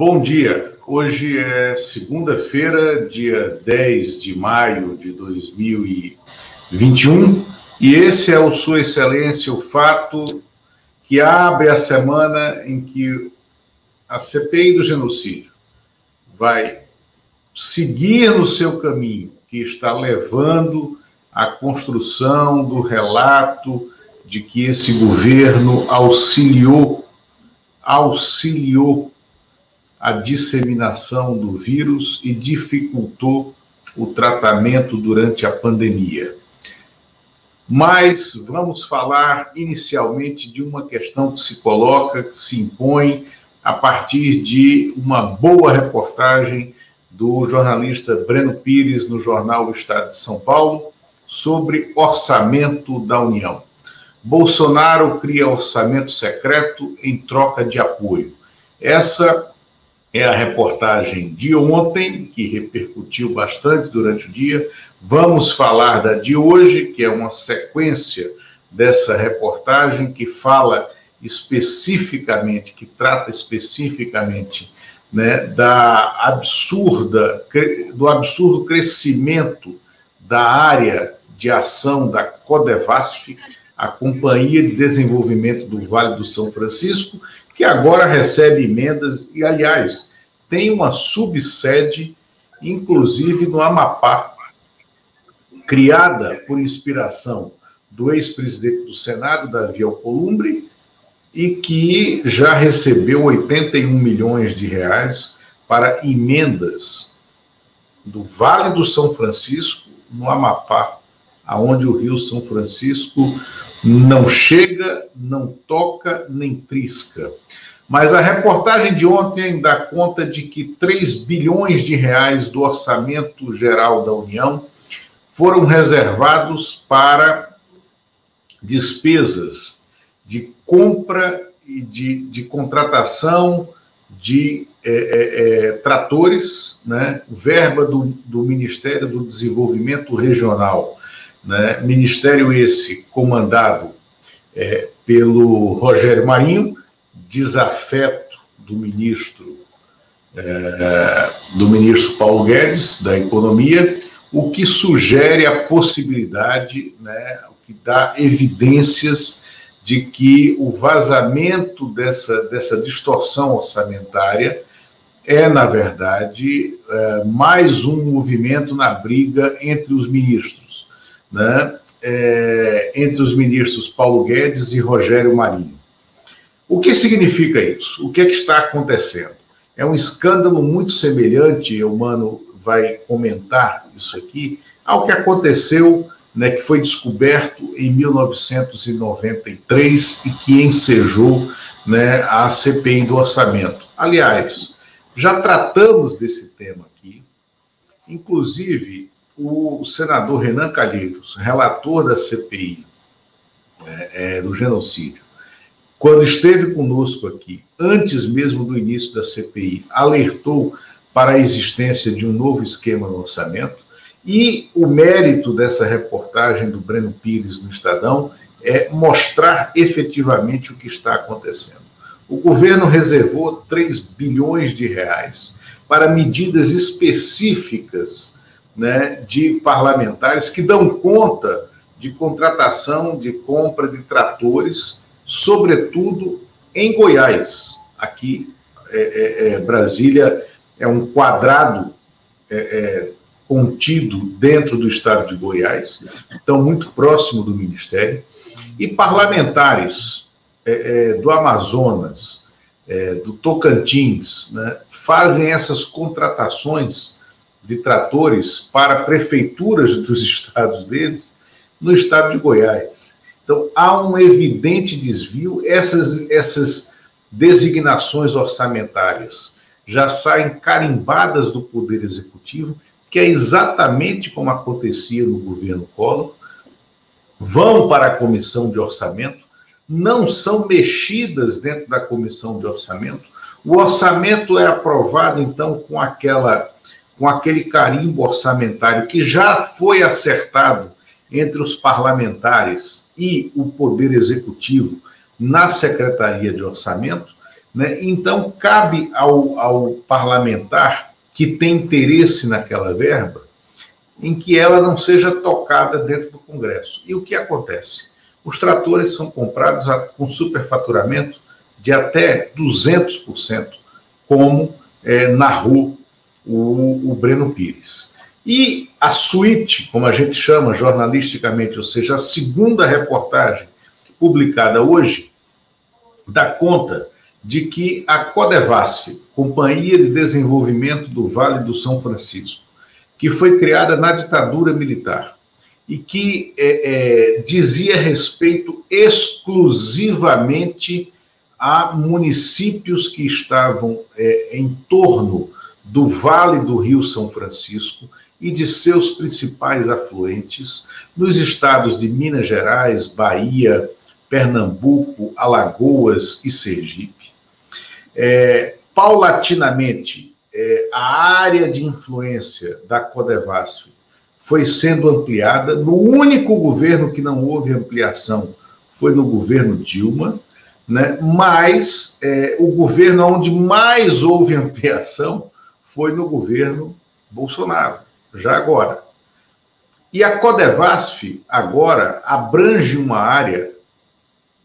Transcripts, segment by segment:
Bom dia. Hoje é segunda-feira, dia 10 de maio de 2021, e esse é o Sua Excelência, o fato que abre a semana em que a CPI do genocídio vai seguir no seu caminho, que está levando à construção do relato de que esse governo auxiliou, auxiliou a disseminação do vírus e dificultou o tratamento durante a pandemia. Mas vamos falar inicialmente de uma questão que se coloca, que se impõe a partir de uma boa reportagem do jornalista Breno Pires no jornal O Estado de São Paulo sobre orçamento da União. Bolsonaro cria orçamento secreto em troca de apoio. Essa é a reportagem de ontem, que repercutiu bastante durante o dia. Vamos falar da de hoje, que é uma sequência dessa reportagem que fala especificamente, que trata especificamente né, da absurda, do absurdo crescimento da área de ação da Codevasf, a Companhia de Desenvolvimento do Vale do São Francisco, que agora recebe emendas e, aliás, tem uma subsede, inclusive no Amapá, criada por inspiração do ex-presidente do Senado, Davi Alcolumbre, e que já recebeu 81 milhões de reais para emendas do Vale do São Francisco, no Amapá, aonde o Rio São Francisco não chega, não toca, nem trisca. Mas a reportagem de ontem dá conta de que 3 bilhões de reais do orçamento geral da União foram reservados para despesas de compra e de, de contratação de é, é, é, tratores, né? verba do, do Ministério do Desenvolvimento Regional né? Ministério esse comandado é, pelo Rogério Marinho, desafeto do ministro é, do ministro Paulo Guedes da Economia, o que sugere a possibilidade, né, o que dá evidências de que o vazamento dessa, dessa distorção orçamentária é, na verdade, é, mais um movimento na briga entre os ministros né, é, entre os ministros Paulo Guedes e Rogério Marinho. O que significa isso? O que é que está acontecendo? É um escândalo muito semelhante, o Mano vai comentar isso aqui, ao que aconteceu, né, que foi descoberto em 1993 e que ensejou né, a CPI do orçamento. Aliás, já tratamos desse tema aqui, inclusive o senador Renan Calheiros, relator da CPI é, é, do genocídio, quando esteve conosco aqui, antes mesmo do início da CPI, alertou para a existência de um novo esquema no orçamento. E o mérito dessa reportagem do Breno Pires no Estadão é mostrar efetivamente o que está acontecendo. O governo reservou 3 bilhões de reais para medidas específicas né, de parlamentares que dão conta de contratação, de compra de tratores, sobretudo em Goiás. Aqui, é, é, é Brasília é um quadrado é, é, contido dentro do estado de Goiás, então muito próximo do Ministério, e parlamentares é, do Amazonas, do Tocantins, né, fazem essas contratações de tratores para prefeituras dos estados deles no estado de Goiás. Então, há um evidente desvio. Essas, essas designações orçamentárias já saem carimbadas do Poder Executivo, que é exatamente como acontecia no governo Collor, vão para a comissão de orçamento, não são mexidas dentro da comissão de orçamento. O orçamento é aprovado, então, com aquela com aquele carimbo orçamentário que já foi acertado entre os parlamentares e o Poder Executivo na Secretaria de Orçamento, Né? Então, cabe ao, ao parlamentar que tem interesse naquela verba em que ela não seja tocada dentro do Congresso. E o que acontece? Os tratores são comprados com superfaturamento de até 200%, como é, narrou o, o Breno Pires. E a suíte, como a gente chama jornalisticamente, ou seja, a segunda reportagem publicada hoje, dá conta de que a Codevasf, Companhia de Desenvolvimento do Vale do São Francisco, que foi criada na ditadura militar e que é, é, dizia respeito exclusivamente a municípios que estavam é, em torno do Vale do Rio São Francisco e de seus principais afluentes, nos estados de Minas Gerais, Bahia, Pernambuco, Alagoas e Sergipe. É, paulatinamente, é, a área de influência da Codevasf foi sendo ampliada. No único governo que não houve ampliação foi no governo Dilma, né? mas é, o governo onde mais houve ampliação foi no governo Bolsonaro, já agora. E a Codevasf agora abrange uma área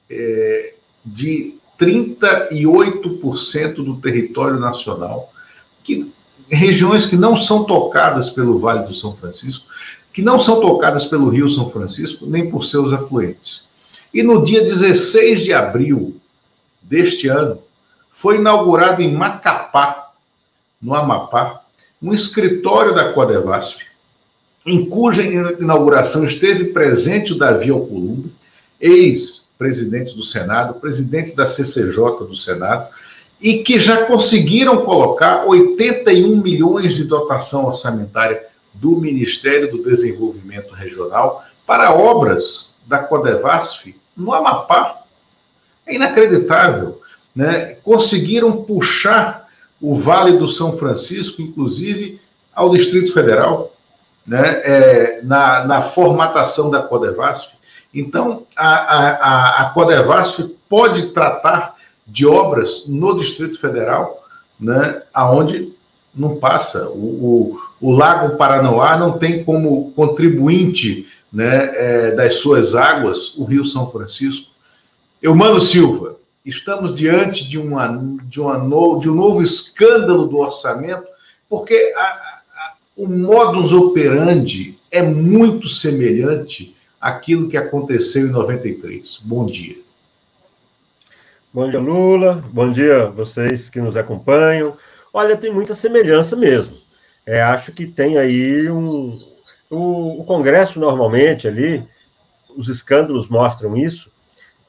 é, de 38% do território nacional, que, regiões que não são tocadas pelo Vale do São Francisco, que não são tocadas pelo Rio São Francisco, nem por seus afluentes. E no dia 16 de abril deste ano, foi inaugurado em Macapá, no Amapá, um escritório da Codevasf, em cuja inauguração esteve presente o Davi Alcolumbre, ex presidente do Senado, presidente da CCJ do Senado, e que já conseguiram colocar 81 milhões de dotação orçamentária do Ministério do Desenvolvimento Regional para obras da Codevasf no Amapá. É inacreditável. Né? Conseguiram puxar o Vale do São Francisco, inclusive, ao Distrito Federal, né? É, na, na formatação da Codevasf. Então, a, a, a Codevasf pode tratar de obras no Distrito Federal, né, aonde não passa. O, o, o Lago Paranoá não tem como contribuinte né, é, das suas águas o Rio São Francisco. Eumano Silva, estamos diante de, uma, de, uma no, de um novo escândalo do orçamento, porque a, a, o modus operandi é muito semelhante aquilo que aconteceu em 93. Bom dia. Bom dia, Lula. Bom dia vocês que nos acompanham. Olha, tem muita semelhança mesmo. É, acho que tem aí um. O, o Congresso, normalmente, ali, os escândalos mostram isso,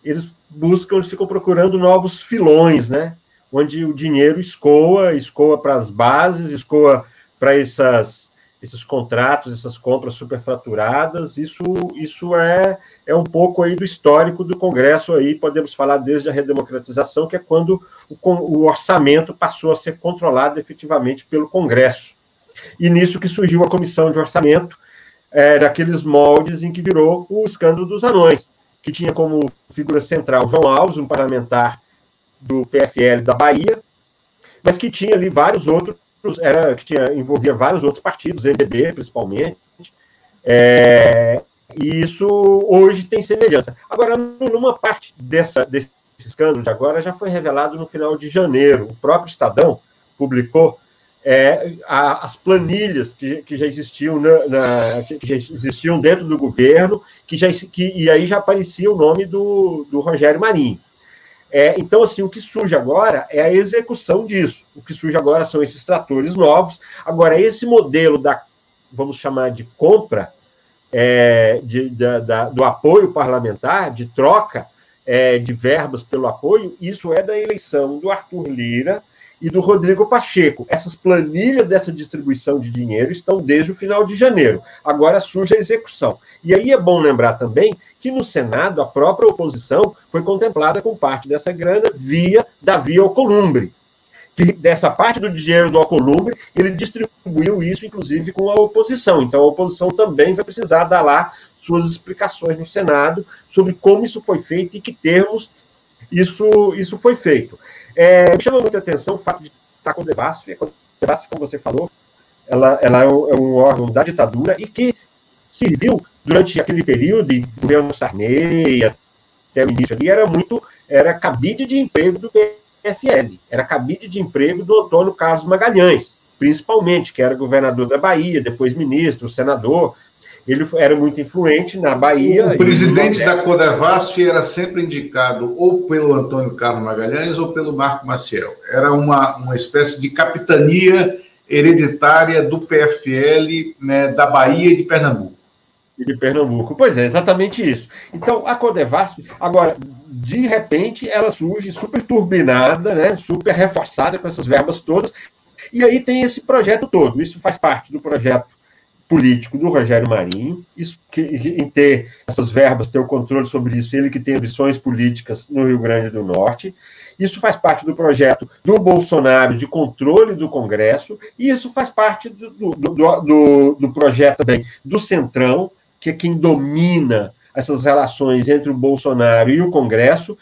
eles buscam, ficam procurando novos filões, né? Onde o dinheiro escoa, escoa para as bases, escoa para essas esses contratos, essas compras superfaturadas, isso, isso é, é um pouco aí do histórico do Congresso aí, podemos falar desde a redemocratização, que é quando o, o orçamento passou a ser controlado efetivamente pelo Congresso. E nisso que surgiu a comissão de orçamento, é, daqueles moldes em que virou o escândalo dos anões, que tinha como figura central João Alves, um parlamentar do PFL da Bahia, mas que tinha ali vários outros era que tinha, envolvia vários outros partidos, MDB principalmente, é, e isso hoje tem semelhança. Agora, numa parte dessa, desse escândalo de agora, já foi revelado no final de janeiro. O próprio Estadão publicou é, a, as planilhas que, que já existiam na, na, que já existiam dentro do governo, que já que, e aí já aparecia o nome do, do Rogério Marinho. É, então, assim, o que surge agora é a execução disso. O que surge agora são esses tratores novos. Agora, esse modelo da, vamos chamar de compra, é, de, da, da, do apoio parlamentar, de troca é, de verbas pelo apoio, isso é da eleição do Arthur Lira e do Rodrigo Pacheco. Essas planilhas dessa distribuição de dinheiro estão desde o final de janeiro. Agora surge a execução. E aí é bom lembrar também que no Senado a própria oposição foi contemplada com parte dessa grana via Davi Alcolumbre. Que dessa parte do dinheiro do Alcolumbre, ele distribuiu isso, inclusive, com a oposição. Então, a oposição também vai precisar dar lá suas explicações no Senado sobre como isso foi feito e que termos isso, isso foi feito. É, me chama muita atenção o fato de estar com o Devasf. A Devasf, como você falou, ela, ela é, um, é um órgão da ditadura e que serviu durante aquele período de governo Sarney até o início ali, era muito, era cabide de emprego do PFL, era cabide de emprego do Antônio Carlos Magalhães, principalmente, que era governador da Bahia, depois ministro, senador, ele era muito influente na Bahia. O presidente da Codevasf era sempre indicado ou pelo Antônio Carlos Magalhães ou pelo Marco Maciel. Era uma, uma espécie de capitania hereditária do PFL né, da Bahia e de Pernambuco. E de Pernambuco. Pois é, exatamente isso. Então, a Codevasf, agora, de repente, ela surge super turbinada, né, super reforçada com essas verbas todas, e aí tem esse projeto todo. Isso faz parte do projeto político do Rogério Marinho, isso que, em ter essas verbas, ter o controle sobre isso, ele que tem ambições políticas no Rio Grande do Norte. Isso faz parte do projeto do Bolsonaro de controle do Congresso, e isso faz parte do, do, do, do projeto também do Centrão, que é quem domina essas relações entre o Bolsonaro e o Congresso.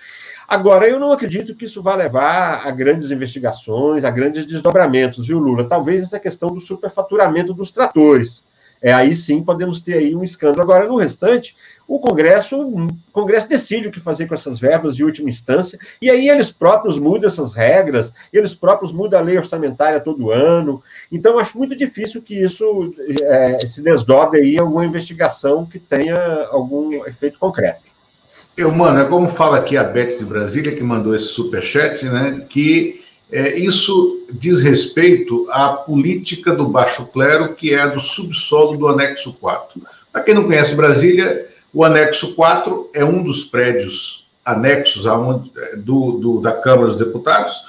Agora, eu não acredito que isso vá levar a grandes investigações, a grandes desdobramentos, viu, Lula? Talvez essa questão do superfaturamento dos tratores é, aí sim podemos ter aí um escândalo. Agora, no restante, o Congresso, o Congresso decide o que fazer com essas verbas de última instância, e aí eles próprios mudam essas regras, eles próprios mudam a lei orçamentária todo ano. Então, acho muito difícil que isso é, se desdobre aí alguma investigação que tenha algum efeito concreto. Eu, mano, é como fala aqui a Beth de Brasília, que mandou esse superchat, né? Que é, isso diz respeito à política do baixo clero, que é do subsolo do anexo 4. Para quem não conhece Brasília, o anexo 4 é um dos prédios anexos é, do, do, da Câmara dos Deputados,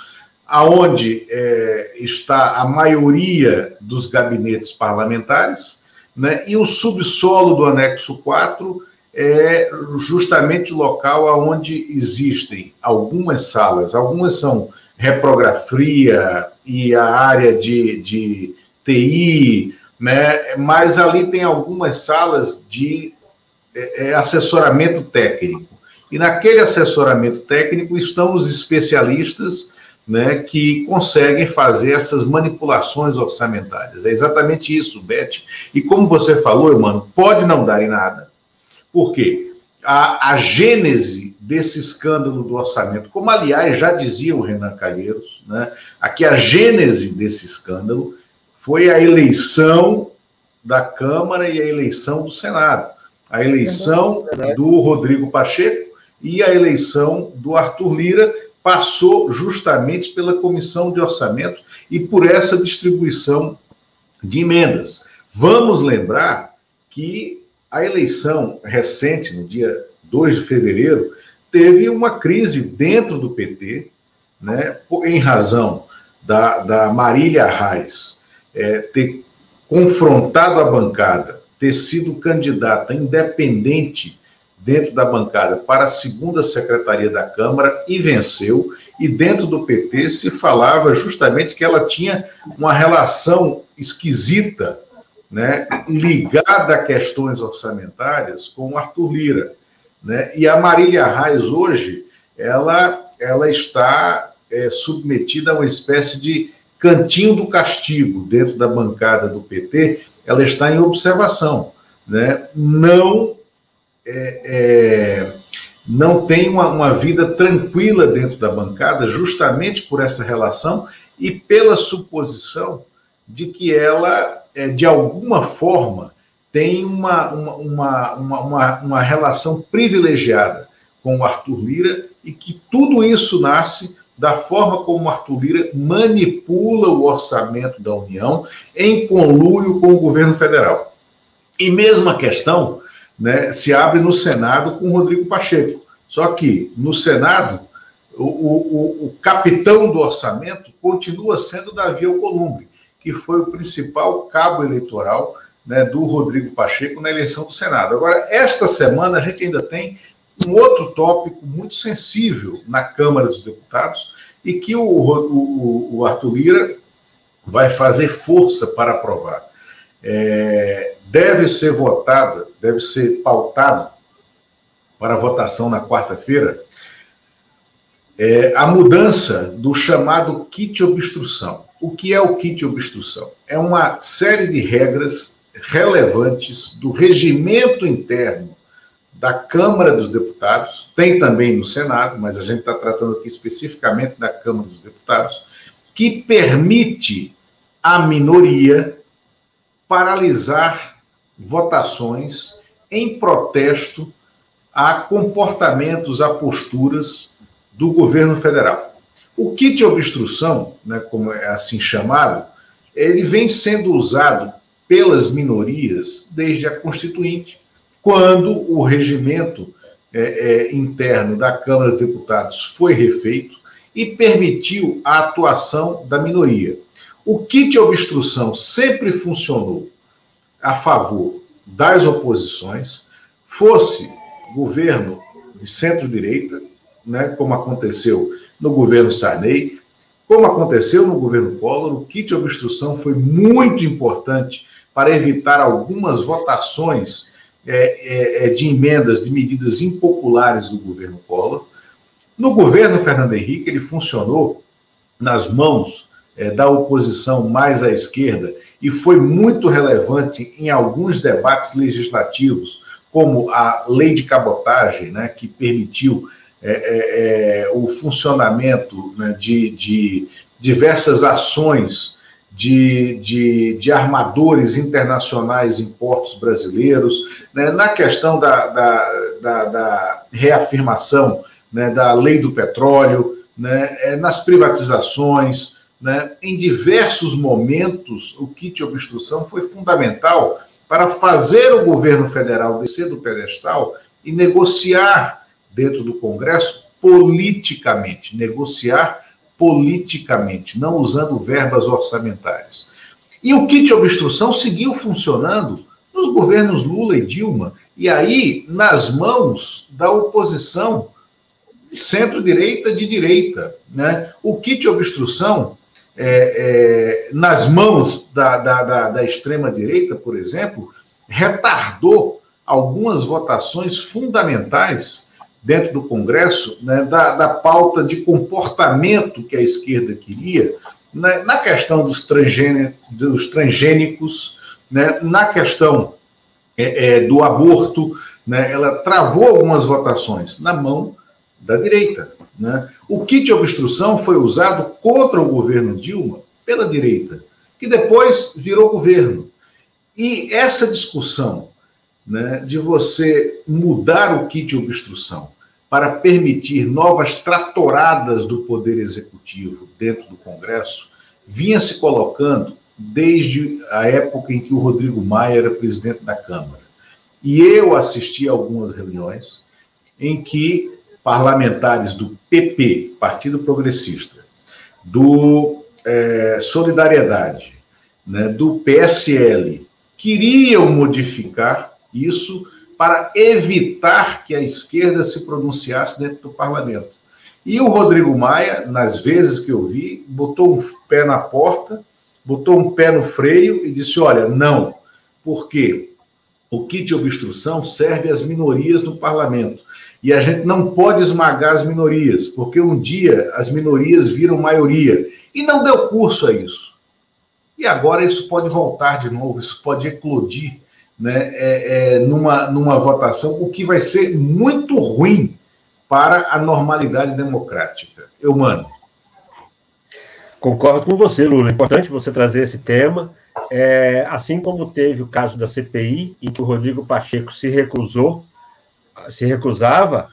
aonde é, está a maioria dos gabinetes parlamentares, né, e o subsolo do anexo 4 é justamente o local onde existem algumas salas, algumas são reprografia e a área de, de TI, né? mas ali tem algumas salas de é, é, assessoramento técnico. E naquele assessoramento técnico estão os especialistas né, que conseguem fazer essas manipulações orçamentárias. É exatamente isso, Beth. E como você falou, mano, pode não dar em nada. Por quê? A, a gênese desse escândalo do orçamento, como aliás já dizia o Renan Calheiros, né, aqui a gênese desse escândalo foi a eleição da Câmara e a eleição do Senado. A eleição do Rodrigo Pacheco e a eleição do Arthur Lira passou justamente pela comissão de orçamento e por essa distribuição de emendas. Vamos lembrar que a eleição recente, no dia 2 de fevereiro, teve uma crise dentro do PT, né, em razão da, da Marília Reis é, ter confrontado a bancada, ter sido candidata independente dentro da bancada para a segunda secretaria da Câmara e venceu. E dentro do PT se falava justamente que ela tinha uma relação esquisita, né, ligada a questões orçamentárias com o Arthur Lira. Né? E a Marília Reis, hoje, ela, ela está é, submetida a uma espécie de cantinho do castigo dentro da bancada do PT, ela está em observação. Né? Não, é, é, não tem uma, uma vida tranquila dentro da bancada, justamente por essa relação e pela suposição de que ela, é, de alguma forma, tem uma, uma, uma, uma, uma relação privilegiada com o Arthur Lira e que tudo isso nasce da forma como Arthur Lira manipula o orçamento da União em conluio com o governo federal. E mesma questão né, se abre no Senado com o Rodrigo Pacheco. Só que no Senado, o, o, o capitão do orçamento continua sendo Davi Alcolumbre, que foi o principal cabo eleitoral né, do Rodrigo Pacheco na eleição do Senado. Agora, esta semana a gente ainda tem um outro tópico muito sensível na Câmara dos Deputados e que o, o, o Arthur Lira vai fazer força para aprovar. É, deve ser votada, deve ser pautado para votação na quarta-feira é, a mudança do chamado kit obstrução. O que é o kit obstrução? É uma série de regras relevantes do regimento interno da Câmara dos Deputados, tem também no Senado, mas a gente está tratando aqui especificamente da Câmara dos Deputados, que permite à minoria paralisar votações em protesto a comportamentos, a posturas do governo federal. O kit obstrução, né, como é assim chamado, ele vem sendo usado pelas minorias desde a Constituinte, quando o regimento é, é, interno da Câmara dos Deputados foi refeito e permitiu a atuação da minoria. O kit obstrução sempre funcionou a favor das oposições, fosse governo de centro-direita, né, como aconteceu no governo Sarney, como aconteceu no governo Collor, o kit obstrução foi muito importante para evitar algumas votações é, é, é, de emendas de medidas impopulares do governo Collor. No governo Fernando Henrique, ele funcionou nas mãos é, da oposição mais à esquerda e foi muito relevante em alguns debates legislativos, como a lei de cabotagem, né, que permitiu é, é, é o funcionamento né, de, de diversas ações de, de, de, armadores internacionais em portos brasileiros, né, na questão da, da, da, da reafirmação né, da lei do petróleo, né, é, nas privatizações, né, em diversos momentos, o kit obstrução foi fundamental para fazer o governo federal descer do pedestal e negociar dentro do Congresso politicamente, negociar politicamente, não usando verbas orçamentárias. E o kit obstrução seguiu funcionando nos governos Lula e Dilma, e aí nas mãos da oposição de centro-direita de direita. Né? O kit obstrução, é, é, nas mãos da, da, da, da extrema-direita, por exemplo, retardou algumas votações fundamentais dentro do Congresso né, da, da, pauta de comportamento que a esquerda queria, né, na questão dos, dos transgênicos, né, na questão é, é, do aborto, né, ela travou algumas votações na mão da direita. Né? O kit obstrução foi usado contra o governo Dilma pela direita, que depois virou governo. E essa discussão né, de você mudar o kit obstrução para permitir novas tratoradas do Poder Executivo dentro do Congresso, vinha se colocando desde a época em que o Rodrigo Maia era presidente da Câmara. E eu assisti a algumas reuniões em que parlamentares do PP, Partido Progressista, do é, Solidariedade, né, do PSL, queriam modificar isso para evitar que a esquerda se pronunciasse dentro do parlamento. E o Rodrigo Maia, nas vezes que eu vi, botou um pé na porta, botou um pé no freio e disse: olha, não, porque o kit de obstrução serve às minorias no parlamento. E a gente não pode esmagar as minorias, porque um dia as minorias viram maioria. E não deu curso a isso. E agora isso pode voltar de novo, isso pode eclodir né, é, é, numa, numa votação, o que vai ser muito ruim para a normalidade democrática. Eu mando. Concordo com você, Lula. É importante você trazer esse tema. É, assim como teve o caso da CPI, em que o Rodrigo Pacheco se recusou, se recusava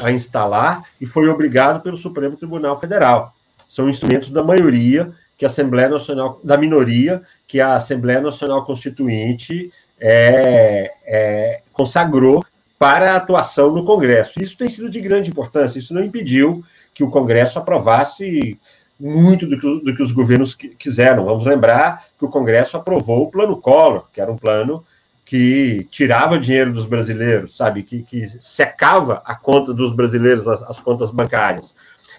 a instalar e foi obrigado pelo Supremo Tribunal Federal. São instrumentos da maioria que a Assembleia Nacional, da minoria, que a Assembleia Nacional Constituinte é, é, consagrou para a atuação no Congresso. Isso tem sido de grande importância, isso não impediu que o Congresso aprovasse muito do que, do que os governos quiseram. Vamos lembrar que o Congresso aprovou o Plano Collor, que era um plano que tirava dinheiro dos brasileiros, sabe, que, que secava a conta dos brasileiros, as, as contas bancárias.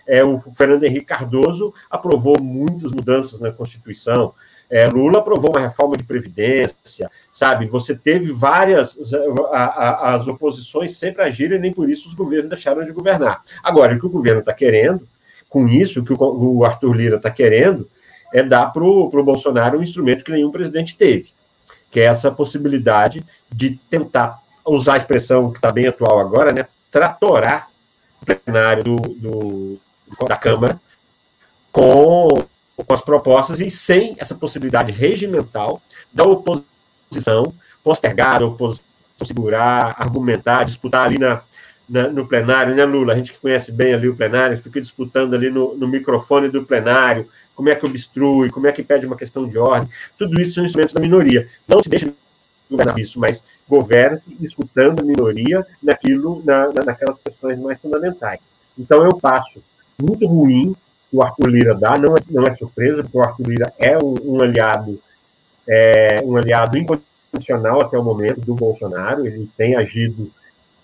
É, o Fernando Henrique Cardoso aprovou muitas mudanças na Constituição, É, Lula aprovou uma reforma de previdência, sabe? Você teve várias. A, a, as oposições sempre agiram e nem por isso os governos deixaram de governar. Agora, o que o governo está querendo, com isso, o que o, o Arthur Lira está querendo, é dar para o Bolsonaro um instrumento que nenhum presidente teve, que é essa possibilidade de tentar usar a expressão que está bem atual agora, né? Tratorar o plenário do, do, da Câmara com com as propostas e sem essa possibilidade regimental da oposição postergar, a oposição segurar, argumentar, disputar ali na, na, no plenário, né, Lula? A gente que conhece bem ali o plenário, fica disputando ali no, no microfone do plenário, como é que obstrui, como é que pede uma questão de ordem, tudo isso são instrumentos da minoria. Não se deixa governar isso, mas governa-se escutando a minoria naquilo, na, na, naquelas questões mais fundamentais. Então é um passo muito ruim o Arthur Lira dá, não é, não é surpresa, porque o Arthur Lira é um, um aliado é, um aliado incondicional até o momento do Bolsonaro, ele tem agido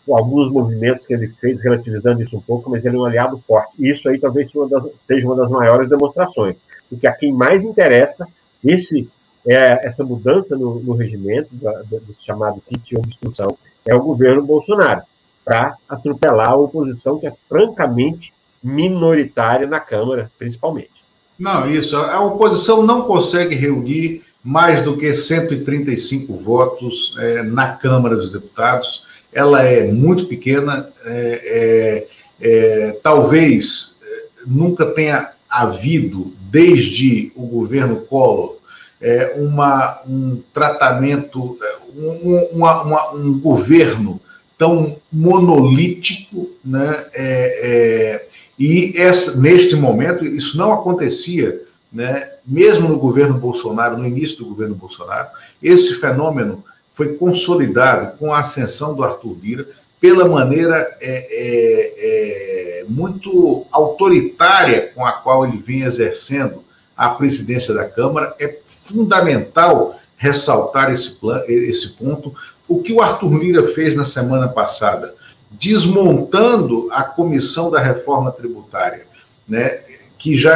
alguns movimentos que ele fez, relativizando isso um pouco, mas ele é um aliado forte. Isso aí talvez seja uma das, seja uma das maiores demonstrações, porque a quem mais interessa esse é, essa mudança no, no regimento, da, do chamado kit obstrução, é o governo Bolsonaro, para atropelar a oposição, que é francamente minoritária na Câmara, principalmente. Não, isso. A oposição não consegue reunir mais do que 135 votos é, na Câmara dos Deputados. Ela é muito pequena, é, é, é talvez é, nunca tenha havido, desde o governo Collor, é, uma, um tratamento, um, uma, uma, um governo tão monolítico, né? É, e essa, neste momento, isso não acontecia, né, mesmo no governo Bolsonaro, no início do governo Bolsonaro, esse fenômeno foi consolidado com a ascensão do Arthur Lira pela maneira é, é, é, muito autoritária com a qual ele vem exercendo a presidência da Câmara. É fundamental ressaltar esse, plan, esse ponto. O que o Arthur Lira fez na semana passada desmontando a comissão da reforma tributária, né, que já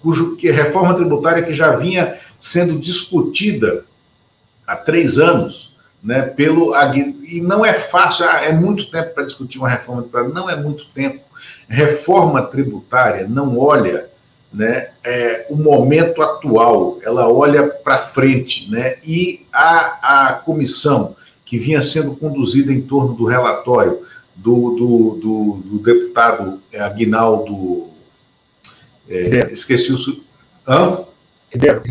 cujo que reforma tributária que já vinha sendo discutida há três anos, né, pelo e não é fácil, ah, é muito tempo para discutir uma reforma tributária, não é muito tempo. Reforma tributária não olha, né, é, o momento atual, ela olha para frente, né, e a, a comissão que vinha sendo conduzida em torno do relatório do, do, do, do deputado é, Aguinaldo. É, esqueci o. Hã? Ribeiro.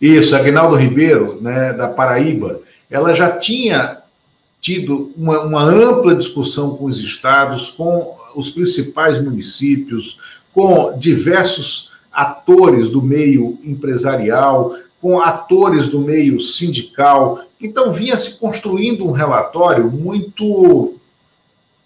Isso, Aguinaldo Ribeiro, né, da Paraíba. Ela já tinha tido uma, uma ampla discussão com os estados, com os principais municípios, com diversos atores do meio empresarial, com atores do meio sindical. Então, vinha se construindo um relatório muito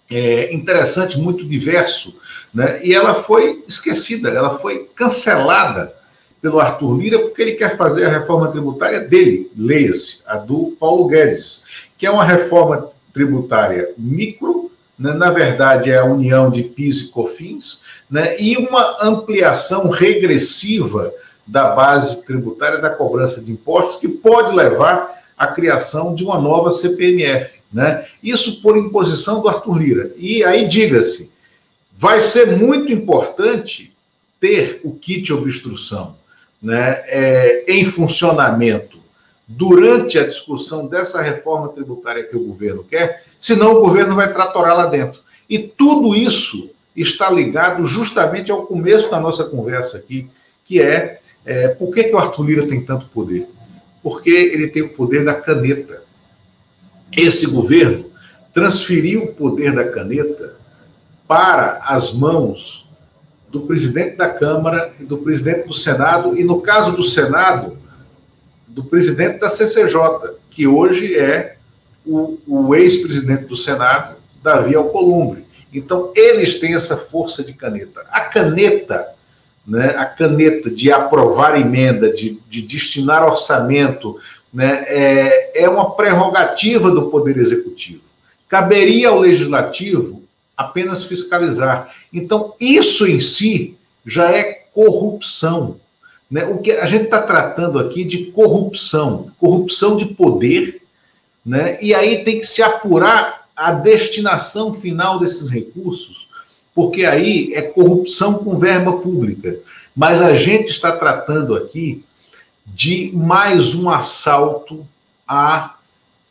é, interessante, muito diverso, né? e ela foi esquecida, ela foi cancelada pelo Arthur Lira, porque ele quer fazer a reforma tributária dele, leia-se, a do Paulo Guedes, que é uma reforma tributária micro, né? na verdade é a união de PIS e COFINS, né? e uma ampliação regressiva da base tributária da cobrança de impostos, que pode levar à criação de uma nova CPMF. Né? Isso por imposição do Arthur Lira. E aí, diga-se, vai ser muito importante ter o kit obstrução né, é, em funcionamento durante a discussão dessa reforma tributária que o governo quer, senão o governo vai tratorar lá dentro. E tudo isso está ligado justamente ao começo da nossa conversa aqui, que é é, por que, que o Arthur Lira tem tanto poder? Porque ele tem o poder da caneta. Esse governo transferiu o poder da caneta para as mãos do presidente da Câmara e do presidente do Senado, e no caso do Senado, do presidente da CCJ, que hoje é o, o ex-presidente do Senado, Davi Alcolumbre. Então, eles têm essa força de caneta. A caneta né, a caneta de aprovar emenda, de, de destinar orçamento, né, é, é uma prerrogativa do Poder Executivo. Caberia ao Legislativo apenas fiscalizar. Então, isso em si já é corrupção. Né? O que a gente está tratando aqui de corrupção, corrupção de poder, né? e aí tem que se apurar a destinação final desses recursos, porque aí é corrupção com verba pública. Mas a gente está tratando aqui de mais um assalto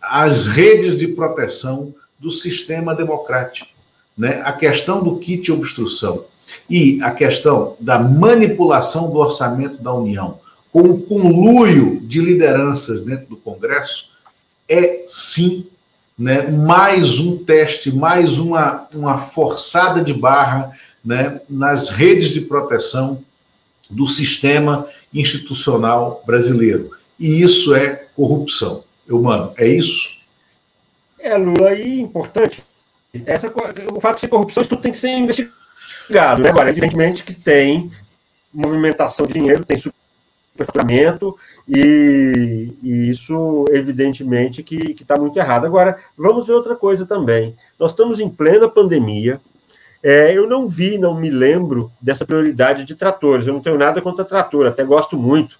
às redes de proteção do sistema democrático. Né? A questão do kit obstrução e a questão da manipulação do orçamento da União com o conluio de lideranças dentro do Congresso é sim né, mais um teste, mais uma, uma forçada de barra né, nas redes de proteção do sistema institucional brasileiro. E isso é corrupção. Eu, mano, é isso? É, Lula, e importante, essa, o fato de ser corrupção, isso tudo tem que ser investigado. Né? Agora, evidentemente que tem movimentação de dinheiro, tem superfaturamento, e, e, isso, evidentemente, que está muito errado. Agora, vamos ver outra coisa também. Nós estamos em plena pandemia, é, eu não vi, não me lembro dessa prioridade de tratores. Eu não tenho nada contra trator, até gosto muito.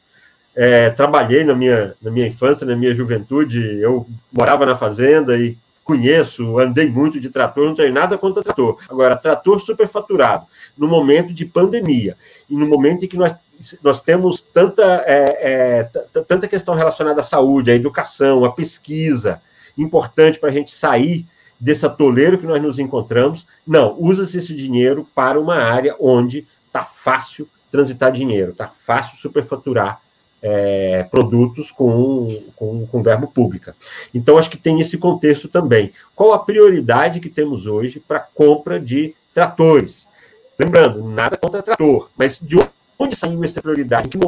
É, trabalhei na minha, na minha infância, na minha juventude, eu morava na fazenda e conheço, andei muito de trator, não tenho nada contra trator. Agora, trator superfaturado, no momento de pandemia, e no momento em que nós, nós temos tanta, é, é, tanta questão relacionada à saúde, à educação, à pesquisa, importante para a gente sair desse atoleiro que nós nos encontramos. Não, usa-se esse dinheiro para uma área onde está fácil transitar dinheiro, está fácil superfaturar é, produtos com, com, com verbo pública. Então, acho que tem esse contexto também. Qual a prioridade que temos hoje para compra de tratores? Lembrando, nada contra trator, mas de onde saiu essa prioridade? Em que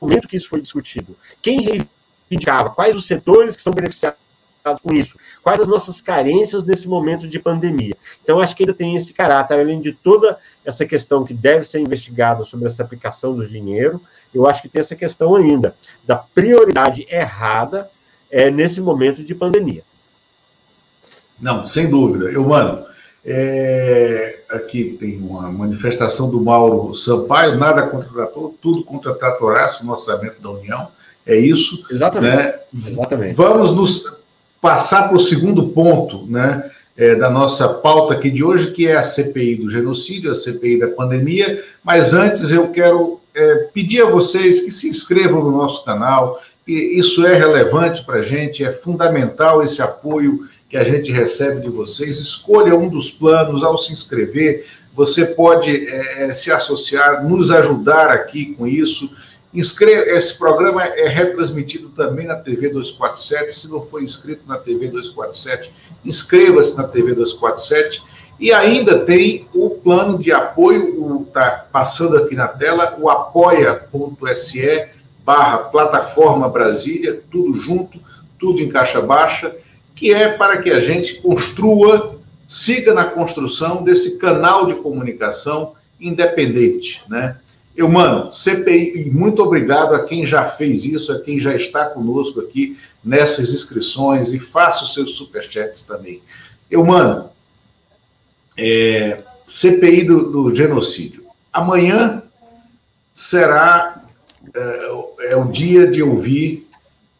momento que isso foi discutido? Quem reivindicava? Quais os setores que são beneficiados com isso? Quais as nossas carências nesse momento de pandemia? Então, acho que ainda tem esse caráter, além de toda essa questão que deve ser investigada sobre essa aplicação do dinheiro, eu acho que tem essa questão ainda da prioridade errada é, nesse momento de pandemia. Não, sem dúvida. Eu, mano, é, aqui tem uma manifestação do Mauro Sampaio, nada contra o trator, tudo contra tratoraço no orçamento da União. É isso. Exatamente. Né? Exatamente. Vamos nos passar para o segundo ponto, né? É, da nossa pauta aqui de hoje, que é a CPI do genocídio, a CPI da pandemia. Mas antes eu quero é, pedir a vocês que se inscrevam no nosso canal, isso é relevante para a gente, é fundamental esse apoio que a gente recebe de vocês. Escolha um dos planos ao se inscrever, você pode é, se associar, nos ajudar aqui com isso. Inscreva, esse programa é retransmitido também na TV 247. Se não for inscrito na TV 247, inscreva-se na TV 247 e ainda tem o plano de apoio, está passando aqui na tela, o apoia.se barra plataforma Brasília, tudo junto, tudo em caixa baixa, que é para que a gente construa, siga na construção desse canal de comunicação independente, né? Eu, mano, CPI, muito obrigado a quem já fez isso, a quem já está conosco aqui nessas inscrições e faça os seus superchats também. Eu, mano, é, CPI do, do, genocídio. Amanhã será é, é, o dia de ouvir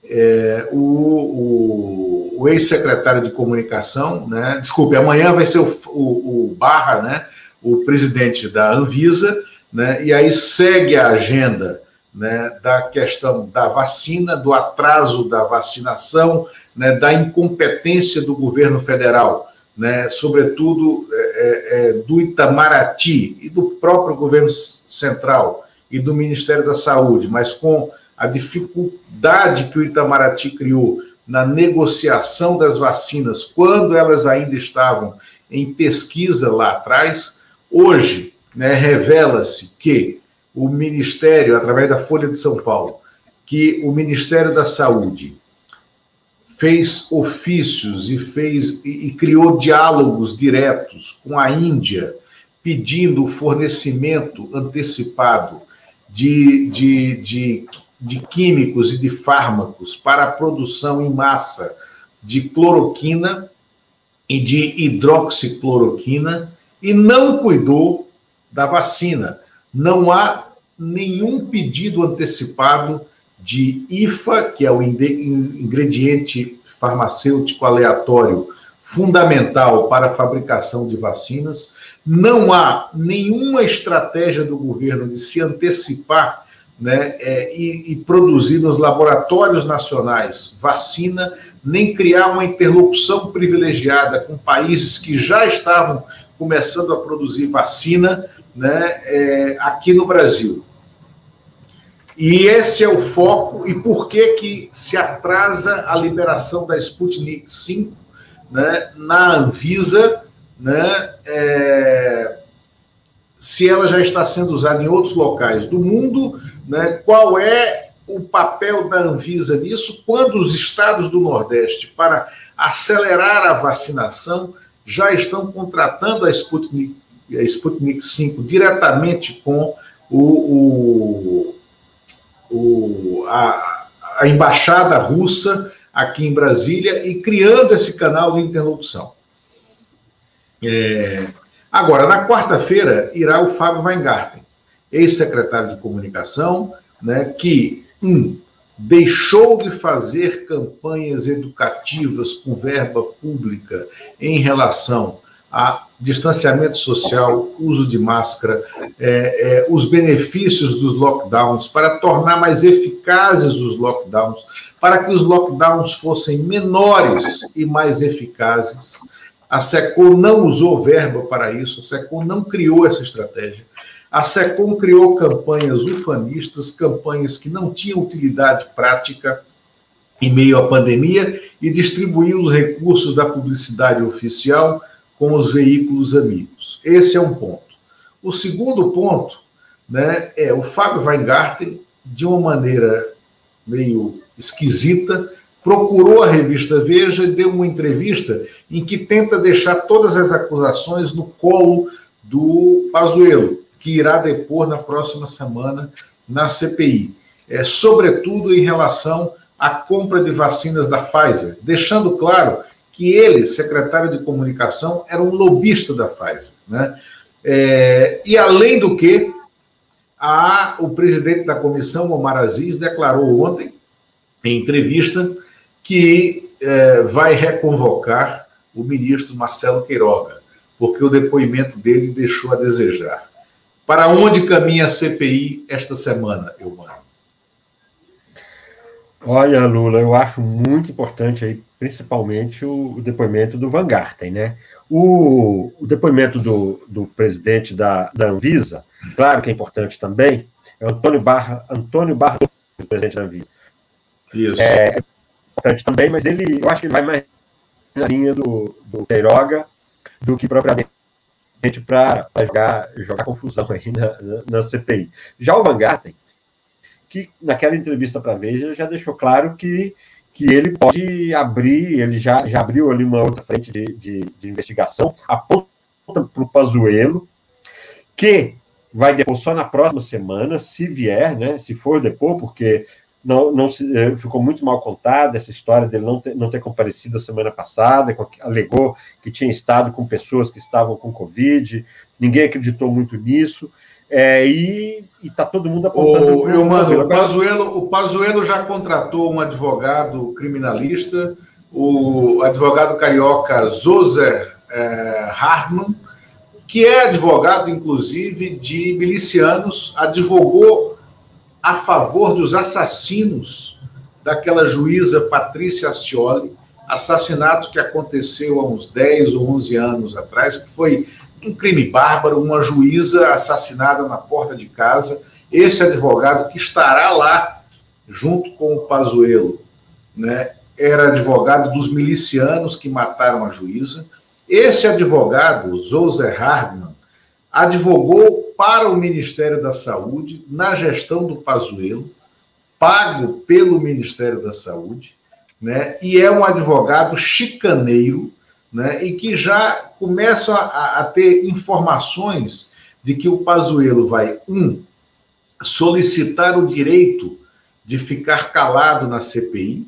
é, o, o, o ex-secretário de comunicação, né? Desculpe, amanhã vai ser o, o, Barra, né? O presidente da Anvisa, né? E aí segue a agenda né, da questão da vacina, do atraso da vacinação, né, da incompetência do governo federal né, sobretudo é, é, é, do Itamaraty e do próprio governo central e do Ministério da Saúde, mas com a dificuldade que o Itamaraty criou na negociação das vacinas, quando elas ainda estavam em pesquisa lá atrás, hoje né, revela-se que o Ministério, através da Folha de São Paulo, que o Ministério da Saúde fez ofícios e fez e, e criou diálogos diretos com a Índia, pedindo o fornecimento antecipado de, de, de, de químicos e de fármacos para a produção em massa de cloroquina e de hidroxicloroquina e não cuidou da vacina. Não há nenhum pedido antecipado de IFA, que é o ingrediente farmacêutico aleatório fundamental para a fabricação de vacinas. Não há nenhuma estratégia do governo de se antecipar né, é, e, e produzir nos laboratórios nacionais vacina, nem criar uma interlocução privilegiada com países que já estavam começando a produzir vacina né, é, aqui no Brasil. E esse é o foco, e por que, que se atrasa a liberação da Sputnik 5 né, na Anvisa, né, é, se ela já está sendo usada em outros locais do mundo, né, qual é o papel da Anvisa nisso, quando os estados do Nordeste, para acelerar a vacinação, já estão contratando a Sputnik, a Sputnik 5 diretamente com o, o, o a, a embaixada russa aqui em Brasília e criando esse canal de interlocução. É... Agora, na quarta-feira, irá o Fábio Weingarten, ex-secretário de comunicação, né, que, um, deixou de fazer campanhas educativas com verba pública em relação a distanciamento social, uso de máscara, é, é, os benefícios dos lockdowns, para tornar mais eficazes os lockdowns, para que os lockdowns fossem menores e mais eficazes. A SECOM não usou verba para isso, a SECOM não criou essa estratégia. A SECOM criou campanhas ufanistas, campanhas que não tinham utilidade prática em meio à pandemia e distribuiu os recursos da publicidade oficial com os veículos amigos. Esse é um ponto. O segundo ponto né, é o Fábio Weingarten, de uma maneira meio esquisita, procurou a revista Veja e deu uma entrevista em que tenta deixar todas as acusações no colo do Pazuello, que irá depor na próxima semana na CPI. É, sobretudo em relação à compra de vacinas da Pfizer, deixando claro que ele, secretário de comunicação, era um lobista da Pfizer. Né? É, e além do que, a, o presidente da comissão, Omar Aziz, declarou ontem, em entrevista, que é, vai reconvocar o ministro Marcelo Queiroga, porque o depoimento dele deixou a desejar. Para onde caminha a CPI esta semana, Eumano? Olha, Lula, eu acho muito importante aí principalmente o, o depoimento do Van Garten, né? O, o depoimento do, do presidente da, da Anvisa, claro que é importante também, é Antônio Barra, Antônio Barra, presidente da Anvisa. Isso. É importante também, mas ele, eu acho que ele vai mais na linha do, do Queiroga do que propriamente para jogar, jogar confusão aí na, na, CPI. Já o Van Garten, que naquela entrevista para a Veja já deixou claro que que ele pode abrir, ele já, já abriu ali uma outra frente de, de, de investigação, aponta para o Pazuello, que vai depor só na próxima semana, se vier, né, se for depor, porque não, não se, eh, ficou muito mal contada essa história dele não ter, não ter comparecido a semana passada, alegou que tinha estado com pessoas que estavam com Covid, ninguém acreditou muito nisso, é, e está todo mundo apontando. O, eu mando, o Pazuello, o Pazuello já contratou um advogado criminalista, o advogado carioca Zoser é, Hartmann, que é advogado, inclusive, de milicianos, advogou a favor dos assassinos daquela juíza Patrícia Ascioli, assassinato que aconteceu há uns 10 ou 11 anos atrás, que foi um crime bárbaro, uma juíza assassinada na porta de casa. Esse advogado que estará lá junto com o Pazuello, né, era advogado dos milicianos que mataram a juíza. Esse advogado, Zoser Hardman, advogou para o Ministério da Saúde na gestão do Pazuello, pago pelo Ministério da Saúde, né, e é um advogado chicaneiro né, e que já começam a, a, ter informações de que o Pazuello vai, um, solicitar o direito de ficar calado na CPI,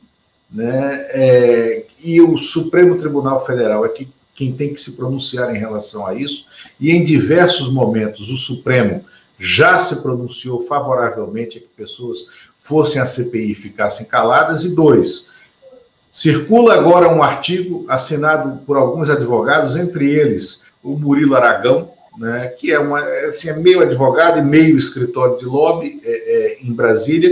né, é, e o Supremo Tribunal Federal é que, quem tem que se pronunciar em relação a isso, e em diversos momentos o Supremo já se pronunciou favoravelmente a que pessoas fossem à CPI e ficassem caladas. E dois, circula agora um artigo assinado por alguns advogados, entre eles o Murilo Aragão, né, que é, uma, assim, é meio advogado e meio escritório de lobby é, é, em Brasília,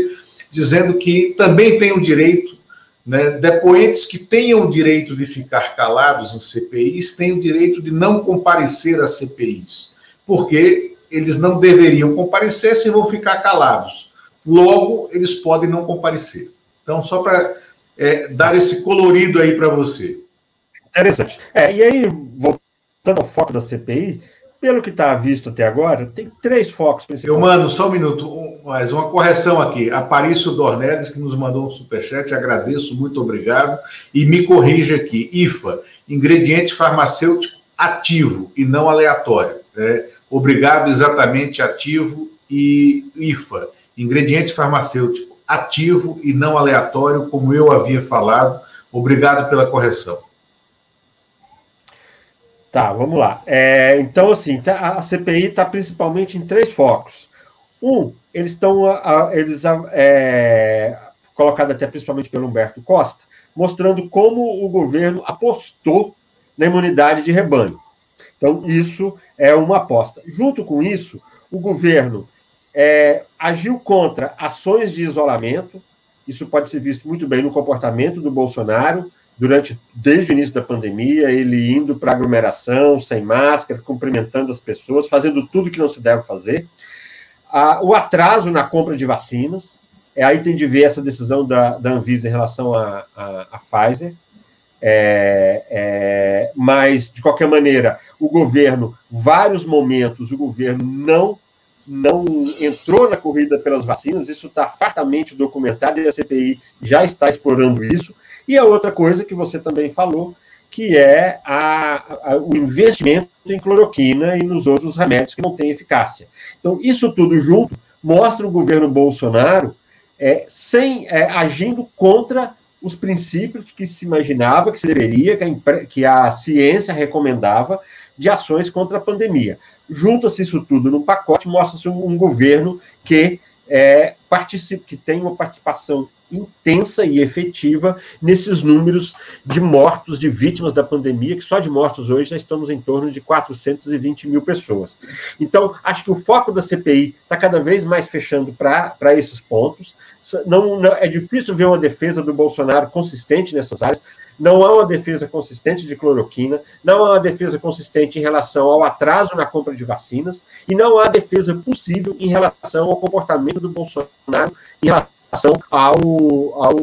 dizendo que também tem o direito, né, depoentes que tenham o direito de ficar calados em CPIs têm o direito de não comparecer às CPIs, porque eles não deveriam comparecer se vão ficar calados. Logo, eles podem não comparecer. Então, só para é, dar esse colorido aí para você. Interessante. É, e aí, voltando ao foco da CPI, pelo que está visto até agora, tem três focos principais. Eu, mano, só um minuto, mais uma correção aqui. Aparício Dornelles, que nos mandou um superchat, agradeço, muito obrigado. E me corrija aqui: IFA, ingrediente farmacêutico ativo e não aleatório. Né? Obrigado, exatamente ativo e IFA, ingrediente farmacêutico ativo e não aleatório, como eu havia falado. Obrigado pela correção. Tá, vamos lá. É, então, assim, tá, a CPI está principalmente em três focos. Um, eles estão eles é, colocado até principalmente pelo Humberto Costa, mostrando como o governo apostou na imunidade de rebanho. Então, isso é uma aposta. Junto com isso, o governo é, agiu contra ações de isolamento. Isso pode ser visto muito bem no comportamento do Bolsonaro, durante desde o início da pandemia, ele indo para aglomeração, sem máscara, cumprimentando as pessoas, fazendo tudo que não se deve fazer. Ah, o atraso na compra de vacinas, é, aí tem de ver essa decisão da, da Anvisa em relação à Pfizer. É, é, mas, de qualquer maneira, o governo, vários momentos, o governo não não entrou na corrida pelas vacinas, isso está fartamente documentado e a CPI já está explorando isso. E a outra coisa que você também falou, que é a, a, o investimento em cloroquina e nos outros remédios que não têm eficácia. Então, isso tudo junto mostra o governo Bolsonaro é, sem é, agindo contra os princípios que se imaginava que se deveria, que a, que a ciência recomendava de ações contra a pandemia. Junta-se isso tudo num pacote, mostra-se um, um, governo que, é, participa, que tem uma participação intensa e efetiva nesses números de mortos, de vítimas da pandemia, que só de mortos hoje já estamos em torno de 420 mil pessoas. Então, acho que o foco da CPI está cada vez mais fechando para esses pontos. Não, não, é difícil ver uma defesa do Bolsonaro consistente nessas áreas. Não há uma defesa consistente de cloroquina, não há uma defesa consistente em relação ao atraso na compra de vacinas, e não há defesa possível em relação ao comportamento do Bolsonaro em relação relação ao, ao,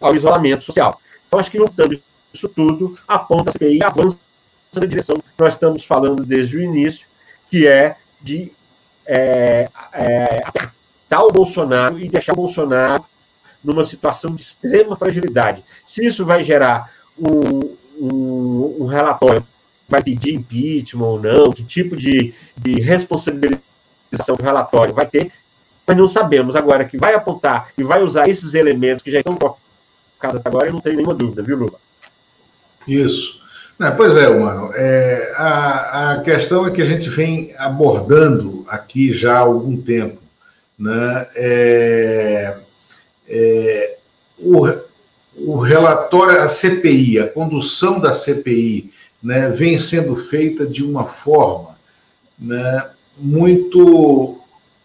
ao isolamento social. Então, acho que juntando isso tudo, aponta a CPI avança na direção que nós estamos falando desde o início, que é de é, é, apertar o Bolsonaro e deixar o Bolsonaro numa situação de extrema fragilidade. Se isso vai gerar um, um, um relatório, vai pedir impeachment ou não, que tipo de, de responsabilização do relatório vai ter, mas não sabemos agora que vai apontar e vai usar esses elementos que já estão colocados agora, eu não tenho nenhuma dúvida, viu, Lula? Isso. Não, pois é, mano. É, a, a questão é que a gente vem abordando aqui já há algum tempo. Né? É, é, o, o relatório, a CPI, a condução da CPI, né, vem sendo feita de uma forma né, muito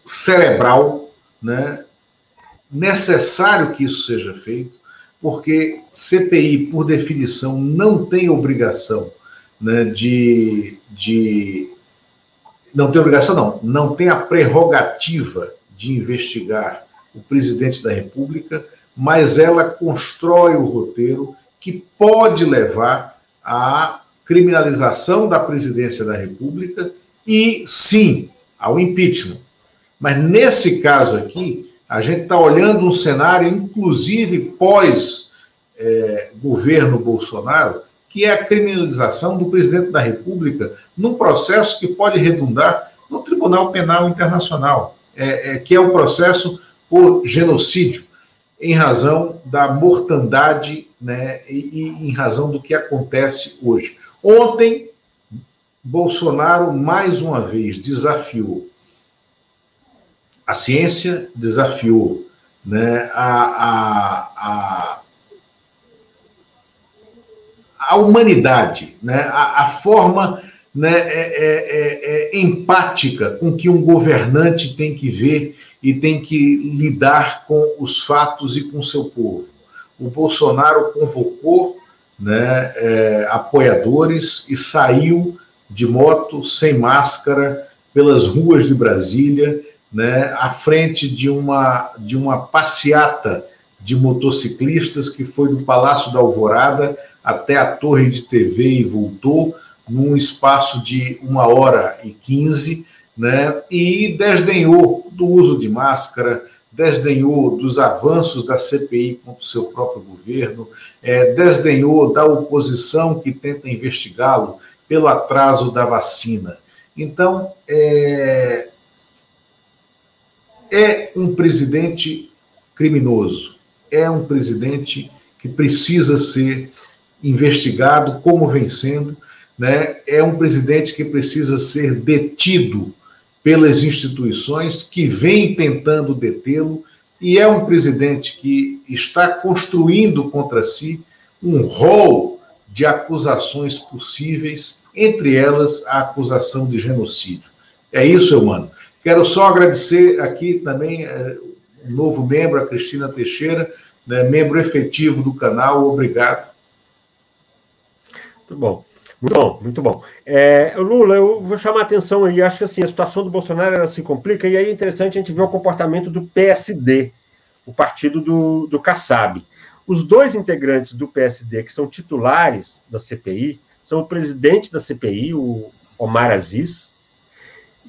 cerebral, né? necessário que isso seja feito, porque CPI, por definição, não tem obrigação né, de, de. Não tem obrigação, não. Não tem a prerrogativa de investigar o presidente da República, mas ela constrói o roteiro que pode levar à criminalização da presidência da República e, sim, ao impeachment. Mas nesse caso aqui, a gente está olhando um cenário, inclusive pós-governo é, Bolsonaro, que é a criminalização do presidente da República num processo que pode redundar no Tribunal Penal Internacional, é, é, que é o processo por genocídio, em razão da mortandade né, e, e em razão do que acontece hoje. Ontem, Bolsonaro mais uma vez desafiou a ciência desafiou né, a, a, a, a humanidade, né, a, a forma né, é, é, é, é, empática com que um governante tem que ver e tem que lidar com os fatos e com seu povo. O Bolsonaro convocou né, é, apoiadores e saiu de moto, sem máscara, pelas ruas de Brasília, né, à frente de uma, de uma passeata de motociclistas que foi do Palácio da Alvorada até a Torre de TV e voltou num espaço de uma hora e quinze, né, e desdenhou do uso de máscara, desdenhou dos avanços da CPI contra o seu próprio governo, é, desdenhou da oposição que tenta investigá-lo pelo atraso da vacina. Então, é, é um presidente criminoso, é um presidente que precisa ser investigado, como vem sendo, né? é um presidente que precisa ser detido pelas instituições que vêm tentando detê-lo, e é um presidente que está construindo contra si um rol de acusações possíveis, entre elas a acusação de genocídio. É isso, Eumano. Quero só agradecer aqui também é, um novo membro, a Cristina Teixeira, né, membro efetivo do canal. Obrigado. Muito bom. Muito bom, muito bom. É, Lula, eu vou chamar a atenção aí, acho que assim, a situação do Bolsonaro ela se complica, e aí é interessante a gente ver o comportamento do PSD, o partido do, do Kassab. Os dois integrantes do PSD que são titulares da CPI são o presidente da CPI, o Omar Aziz,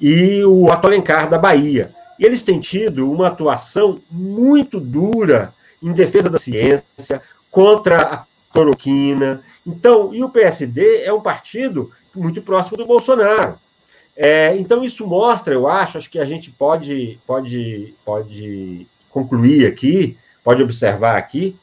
e o Otto Alencar, da Bahia. Eles têm tido uma atuação muito dura em defesa da ciência, contra a cloroquina, então, e o PSD é um partido muito próximo do Bolsonaro. É, então, isso mostra, eu acho, acho que a gente pode, pode, pode concluir aqui, pode observar aqui,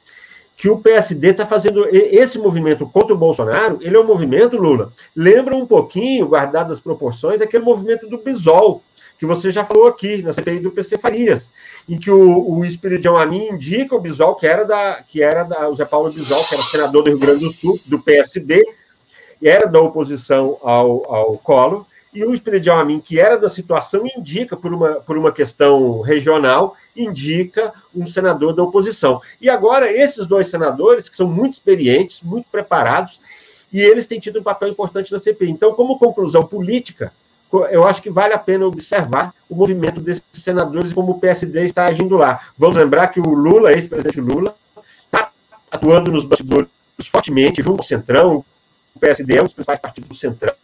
que o PSD está fazendo esse movimento contra o Bolsonaro, ele é um movimento, Lula, lembra um pouquinho, guardado as proporções, aquele movimento do Bisol, que você já falou aqui, na CPI do PC Farias em que o, o Espiridião Amin indica o Bisol, que era da, que era da, o Zé Paulo Bisol, que era senador do Rio Grande do Sul, do PSD, era da oposição ao, ao Collor, e o Espiridião Amin, que era da situação, indica, por uma, por uma questão regional, indica um senador da oposição. E agora, esses dois senadores, que são muito experientes, muito preparados, e eles têm tido um papel importante na CPI. Então, como conclusão política, eu acho que vale a pena observar o movimento desses senadores e como o PSD está agindo lá. Vamos lembrar que o Lula, ex-presidente Lula, está atuando nos bastidores fortemente junto ao Centrão, o PSD é um dos principais partidos do Centrão,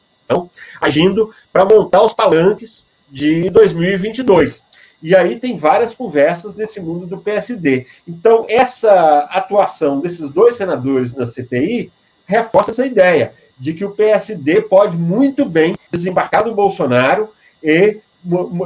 agindo para montar os palanques de 2022. E aí tem várias conversas nesse mundo do PSD. Então, essa atuação desses dois senadores na CPI reforça essa ideia de que o PSD pode muito bem desembarcar do Bolsonaro e,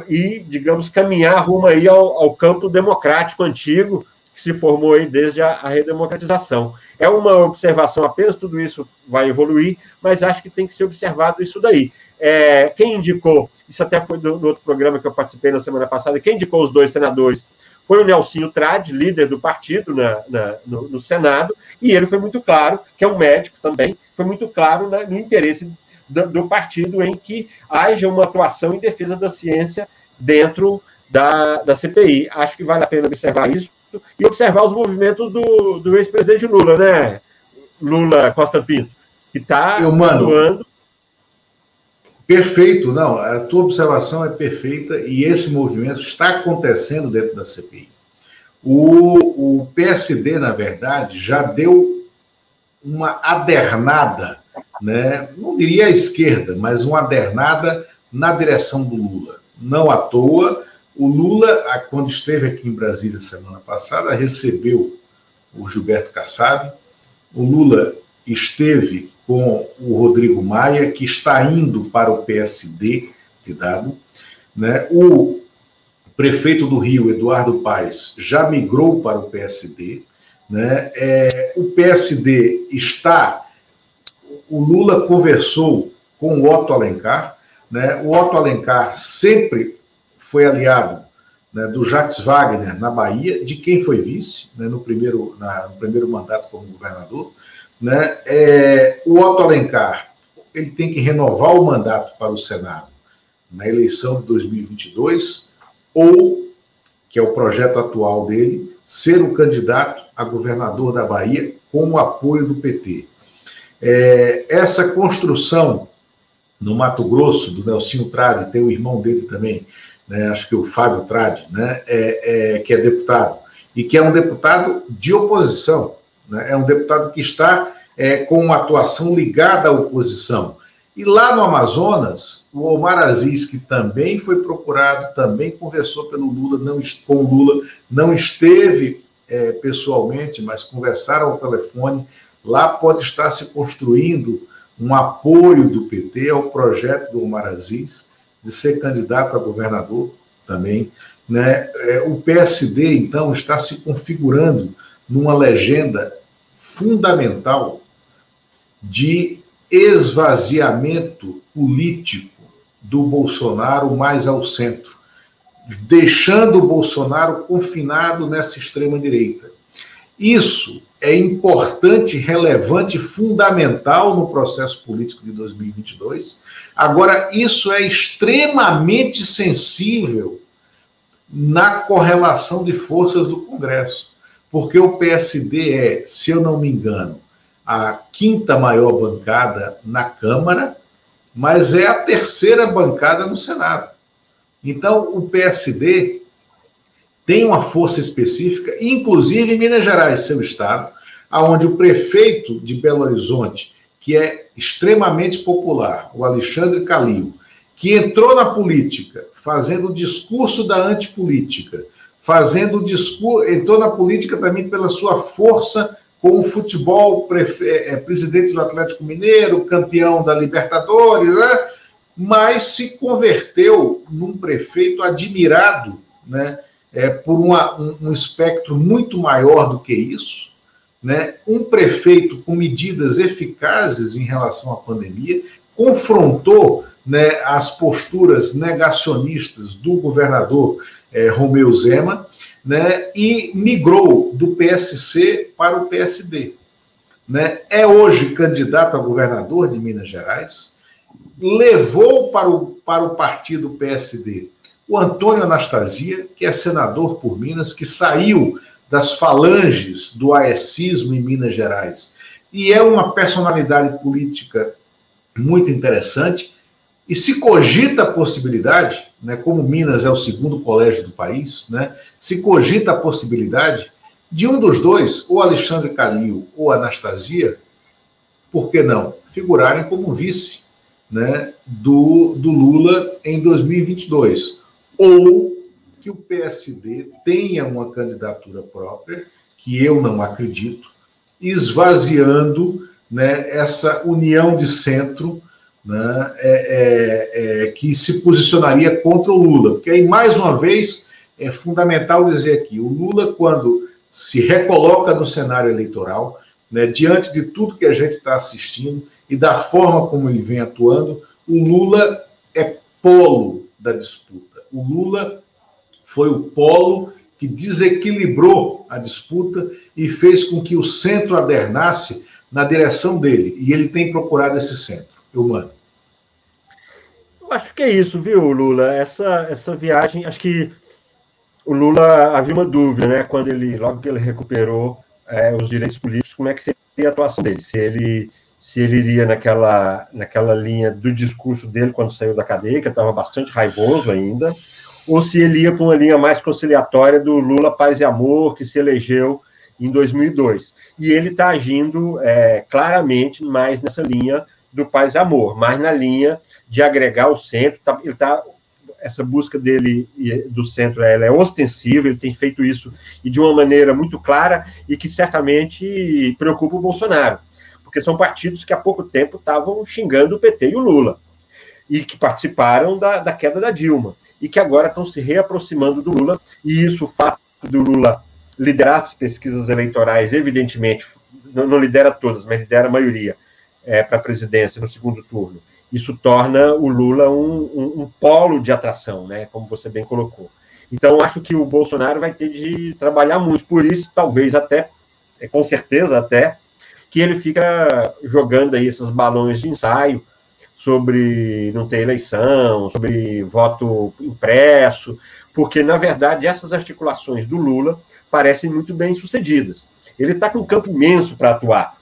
e digamos, caminhar rumo aí ao, ao campo democrático antigo que se formou aí desde a, a, redemocratização. É uma observação apenas, tudo isso vai evoluir, mas acho que tem que ser observado isso daí. É, quem indicou, isso até foi do, outro programa que eu participei na semana passada, quem indicou os dois senadores foi o Nelsinho Trade, líder do partido na, na no, no, Senado, e ele foi muito claro, que é um médico também, foi muito claro no interesse do, do, partido em que haja uma atuação em defesa da ciência dentro da, da CPI. Acho que vale a pena observar isso e observar os movimentos do, do ex-presidente Lula, né? Lula Costa Pinto, que está atuando Perfeito, não, a tua observação é perfeita e esse movimento está acontecendo dentro da CPI. O, o PSD, na verdade, já deu uma adernada, né? não diria à esquerda, mas uma adernada na direção do Lula. Não à toa, o Lula, quando esteve aqui em Brasília semana passada, recebeu o Gilberto Kassab. O Lula esteve com o Rodrigo Maia, que está indo para o PSD, cuidado, né? O prefeito do Rio, Eduardo Paes, já migrou para o PSD, né? É, o PSD está, o Lula conversou com o Otto Alencar, né? O Otto Alencar sempre foi aliado né, do Jacques Wagner na Bahia, de quem foi vice né, no, primeiro, na, no primeiro mandato como governador. Né, é, o Otto Alencar ele tem que renovar o mandato para o Senado na eleição de 2022 ou, que é o projeto atual dele, ser o candidato a governador da Bahia com o apoio do PT. É, essa construção no Mato Grosso, do Nelsinho Trade, tem o irmão dele também, né, acho que o Fábio Trade, né, é, é, que é deputado, e que é um deputado de oposição, né, é um deputado que está é, com uma atuação ligada à oposição. E lá no Amazonas, o Omar Aziz, que também foi procurado, também conversou pelo Lula, não, com o Lula, não esteve é, pessoalmente, mas conversaram ao telefone. Lá pode estar se construindo um apoio do PT ao projeto do Omar Aziz de ser candidato a governador também. Né? É, o PSD, então, está se configurando numa legenda fundamental de esvaziamento político do Bolsonaro mais ao centro, deixando o Bolsonaro confinado nessa extrema-direita. Isso é importante, relevante, fundamental no processo político de 2022. Agora, isso é extremamente sensível na correlação de forças do Congresso, porque o PSD é, se eu não me engano, a quinta maior bancada na Câmara, mas é a terceira bancada no Senado. Então, o PSD tem uma força específica, inclusive em Minas Gerais, seu estado, aonde o prefeito de Belo Horizonte, que é extremamente popular, o Alexandre Calil, que entrou na política fazendo o discurso da antipolítica, fazendo o discurso, entrou na política também pela sua força com o futebol, é, é, presidente do Atlético Mineiro, campeão da Libertadores, né? mas se converteu num prefeito admirado né? É, por uma, um, um espectro muito maior do que isso. Né? Um prefeito com medidas eficazes em relação à pandemia, confrontou né, as posturas negacionistas do governador é, Romeu Zema né, e migrou do PSC para o PSD. Né? É hoje candidato a governador de Minas Gerais, levou para o, para o partido PSD o Antônio Anastasia, que é senador por Minas, que saiu das falanges do aecismo em Minas Gerais. E é uma personalidade política muito interessante. E se cogita a possibilidade né, como Minas é o segundo colégio do país, né, se cogita a possibilidade de um dos dois, ou Alexandre Calil ou Anastasia, por que não, figurarem como vice né, do, do Lula em 2022. Ou que o PSD tenha uma candidatura própria, que eu não acredito, esvaziando né, essa união de centro né, é, é, é, que se posicionaria contra o Lula. Porque aí, mais uma vez, é fundamental dizer aqui: o Lula, quando se recoloca no cenário eleitoral, né, diante de tudo que a gente está assistindo e da forma como ele vem atuando, o Lula é polo da disputa. O Lula foi o polo que desequilibrou a disputa e fez com que o centro adernasse na direção dele. E ele tem procurado esse centro. Eu mando. Acho que é isso, viu, Lula? Essa, essa viagem, acho que o Lula havia uma dúvida, né? Quando ele, logo que ele recuperou é, os direitos políticos, como é que seria a atuação dele? Se ele, se ele iria naquela, naquela linha do discurso dele quando saiu da cadeia, que estava bastante raivoso ainda, ou se ele ia para uma linha mais conciliatória do Lula Paz e Amor, que se elegeu em 2002. E ele está agindo é, claramente mais nessa linha do paz e amor, mas na linha de agregar o centro. Tá, ele tá, essa busca dele do centro ela é ostensiva, ele tem feito isso e de uma maneira muito clara e que certamente preocupa o Bolsonaro, porque são partidos que há pouco tempo estavam xingando o PT e o Lula e que participaram da, da queda da Dilma e que agora estão se reaproximando do Lula e isso, o fato do Lula liderar as pesquisas eleitorais, evidentemente, não, não lidera todas, mas lidera a maioria, é, para a presidência no segundo turno. Isso torna o Lula um, um, um, polo de atração, né, como você bem colocou. Então, acho que o Bolsonaro vai ter de trabalhar muito. Por isso, talvez até, é, com certeza até, que ele fica jogando aí esses balões de ensaio sobre não ter eleição, sobre voto impresso, porque, na verdade, essas articulações do Lula parecem muito bem sucedidas. Ele está com um campo imenso para atuar.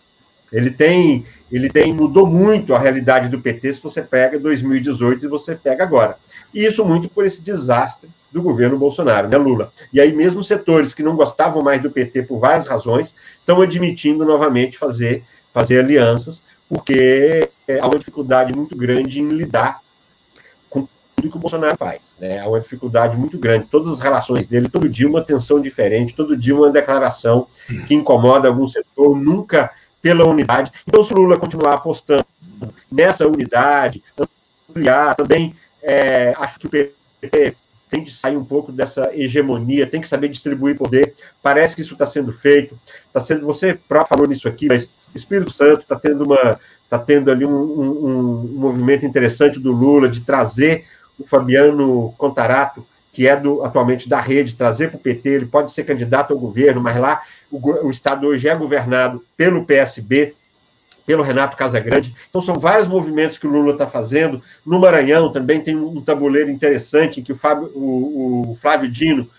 Ele tem, ele tem mudou muito a realidade do PT se você pega 2018 e você pega agora. E isso muito por esse desastre do governo Bolsonaro, né, Lula? E aí mesmo setores que não gostavam mais do PT por várias razões estão admitindo novamente fazer, fazer alianças, porque há uma dificuldade muito grande em lidar com tudo que o Bolsonaro faz. Né? Há uma dificuldade muito grande. Todas as relações dele, todo dia uma tensão diferente, todo dia uma declaração que incomoda algum setor, nunca pela unidade. Então, se o Lula continuar apostando nessa unidade, ampliar também, é, acho que o PT tem de sair um pouco dessa hegemonia, tem que saber distribuir poder. Parece que isso está sendo feito. Tá sendo, você próprio falou nisso aqui, mas Espírito Santo está tendo uma está tendo ali um, um, um, movimento interessante do Lula de trazer o Fabiano Contarato, que é do, atualmente da rede, trazer para o PT, ele pode ser candidato ao governo, mas lá o, o Estado hoje é governado pelo PSB, pelo Renato Casagrande. Então, são vários movimentos que o Lula está fazendo. No Maranhão também tem um tabuleiro interessante que o, Fábio, o, o, Flávio Dino,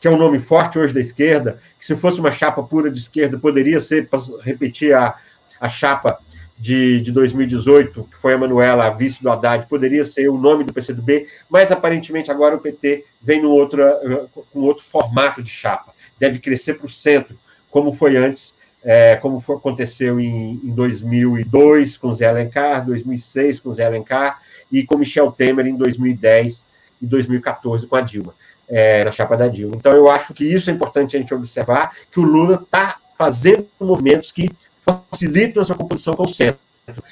que é um nome forte hoje da esquerda, que se fosse uma chapa pura de esquerda, poderia ser, para repetir a, a chapa de, de 2018, que foi a Manuela, a vice do Haddad, poderia ser o nome do PCdoB, mas aparentemente agora o PT vem outro, com outro formato de chapa. Deve crescer para o centro, como foi antes é, como foi, aconteceu em, em 2002 com Zé Alencar, 2006 com Zé Alencar e com Michel Temer em 2010 e 2014 com a Dilma, é, na chapa da Dilma. Então, eu acho que isso é importante a gente observar, que o Lula está fazendo movimentos que facilitam essa composição com o centro.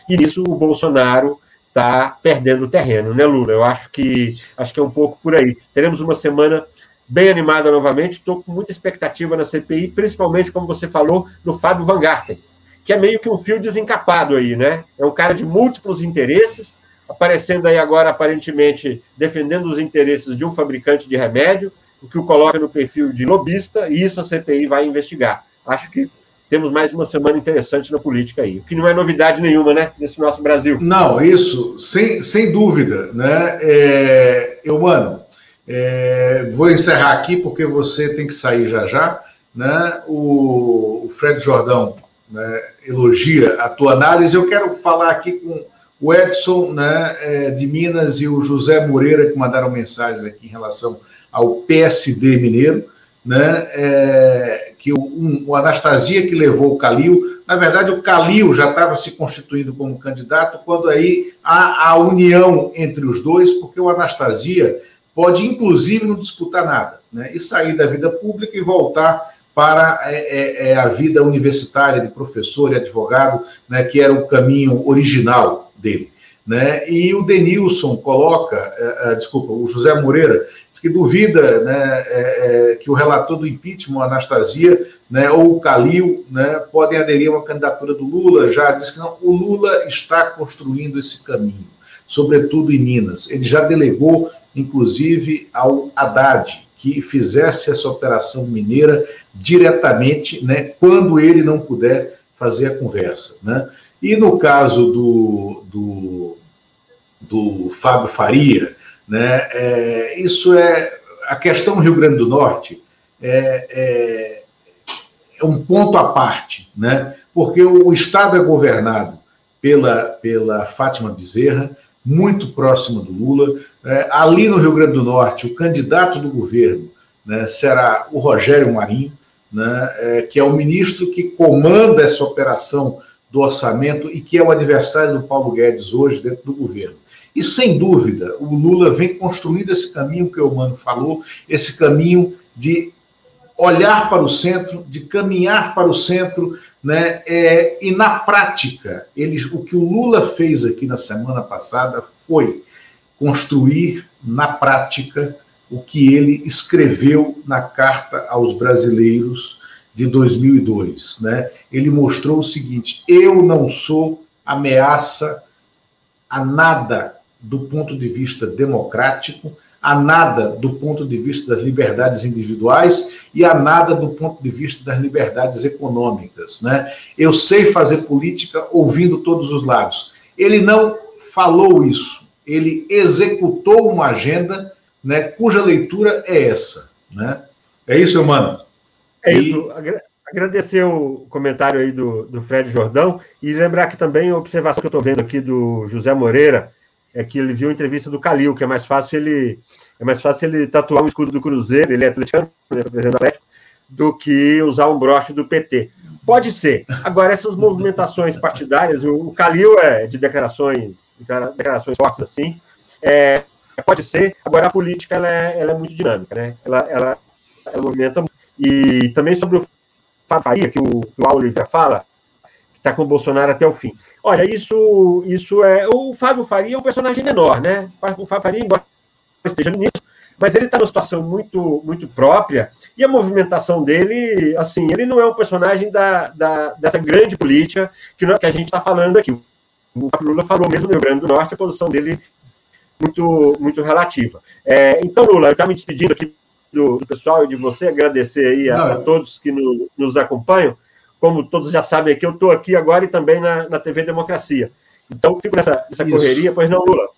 E nisso o Bolsonaro está perdendo terreno, né, Lula? Eu acho que acho que é um pouco por aí. Teremos uma semana bem animada novamente. Estou com muita expectativa na CPI, principalmente, como você falou, no Fábio Van Garten, que é meio que um fio desencapado aí, né? É um cara de múltiplos interesses, aparecendo aí agora, aparentemente, defendendo os interesses de um fabricante de remédio, o que o coloca no perfil de lobista, e isso a CPI vai investigar. Acho que temos mais uma semana interessante na política aí, o que não é novidade nenhuma, né, nesse nosso Brasil. Não, isso, sem, sem dúvida, né? É, eu, mano, é, vou encerrar aqui porque você tem que sair já já. Né? O, o Fred Jordão né, elogia a tua análise. Eu quero falar aqui com o Edson né, é, de Minas e o José Moreira, que mandaram mensagens aqui em relação ao PSD mineiro. Né, é, que o, um, o Anastasia que levou o Calil, na verdade o Calil já estava se constituindo como candidato, quando aí há a união entre os dois, porque o Anastasia pode inclusive não disputar nada, né? E sair da vida pública e voltar para é, é, é, a vida universitária de professor e advogado, né, que era o caminho original dele. Né? E o Denilson coloca, é, é desculpa, o José Moreira, diz que duvida né, é, que o relator do impeachment, Anastasia, né, ou o Calil, né, podem aderir a uma candidatura do Lula, já diz que não, o Lula está construindo esse caminho, sobretudo em Minas. Ele já delegou inclusive ao Haddad, que fizesse essa operação mineira diretamente, né, quando ele não puder fazer a conversa. Né? E no caso do, do, do Fábio Faria, né, é, isso é a questão do Rio Grande do Norte é, é, é um ponto à parte, né? porque o, o Estado é governado pela, pela Fátima Bezerra, muito próxima do Lula. É, ali no Rio Grande do Norte, o candidato do governo né, será o Rogério Marinho, né, é, que é o ministro que comanda essa operação do orçamento e que é o adversário do Paulo Guedes hoje dentro do governo. E sem dúvida, o Lula vem construindo esse caminho que o Mano falou, esse caminho de olhar para o centro, de caminhar para o centro, né? É, e na prática, eles, o que o Lula fez aqui na semana passada foi construir na prática o que ele escreveu na carta aos brasileiros de 2002, né? Ele mostrou o seguinte: eu não sou ameaça a nada do ponto de vista democrático, a nada do ponto de vista das liberdades individuais e a nada do ponto de vista das liberdades econômicas. Né? Eu sei fazer política ouvindo todos os lados. Ele não falou isso, ele executou uma agenda né, cuja leitura é essa. Né? É isso, mano? É isso. Agradecer o comentário aí do, do Fred Jordão e lembrar que também a observação que eu estou vendo aqui do José Moreira é que ele viu a entrevista do Calil, que é mais fácil ele é mais fácil ele tatuar um escudo do Cruzeiro, ele é atleticano, ele é presidente do Atlético, do que usar um broche do PT. Pode ser. Agora, essas movimentações partidárias, o Calil é de declarações, declarações fortes assim, é, pode ser. Agora, a política ela é, ela é muito dinâmica, né? Ela, ela, ela movimenta E também sobre o Faria, que o, que o Oliver fala, que está com o Bolsonaro até o fim. Olha, isso, isso é. O Fábio Faria é um personagem menor, né? O Fábio Faria, embora esteja nisso, mas ele está numa situação muito, muito própria, e a movimentação dele, assim, ele não é um personagem da, da dessa grande política que, que a gente está falando aqui. O Lula falou mesmo no Rio Grande do Norte, a posição dele muito, muito relativa. É, então, Lula, eu estava me despedindo aqui do, do, pessoal e de você, agradecer aí a, a todos que no, nos acompanham. Como todos já sabem aqui, eu estou aqui agora e também na, na TV Democracia. Então, fico nessa, nessa correria, pois não, Lula?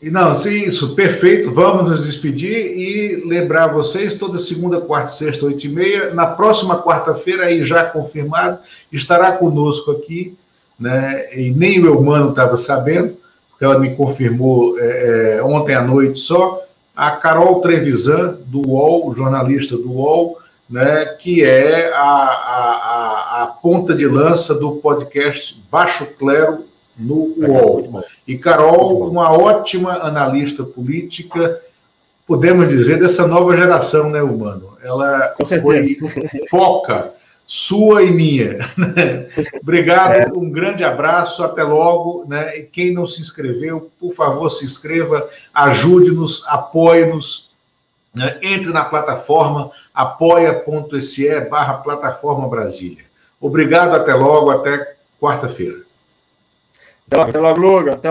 E não, isso, perfeito. Vamos nos despedir e lembrar vocês, toda segunda, quarta, sexta, oito e meia, na próxima quarta-feira, aí já confirmado, estará conosco aqui, né? E nem o meu mano estava sabendo, porque ela me confirmou é, é, ontem à noite só, a Carol Trevisan, do UOL, jornalista do UOL, né, que é a, a, a, ponta de lança do podcast Baixo Clero no UOL. E Carol, uma ótima analista política, podemos dizer, dessa nova geração, né, Humano? Ela foi foca sua e minha. Obrigado, é. um grande abraço, até logo. Né? E quem não se inscreveu, por favor, se inscreva, ajude-nos, apoie-nos. Né? Entre na plataforma apoia.se barra plataforma Brasília. Obrigado, até logo, até quarta-feira. Até logo, logo, Até.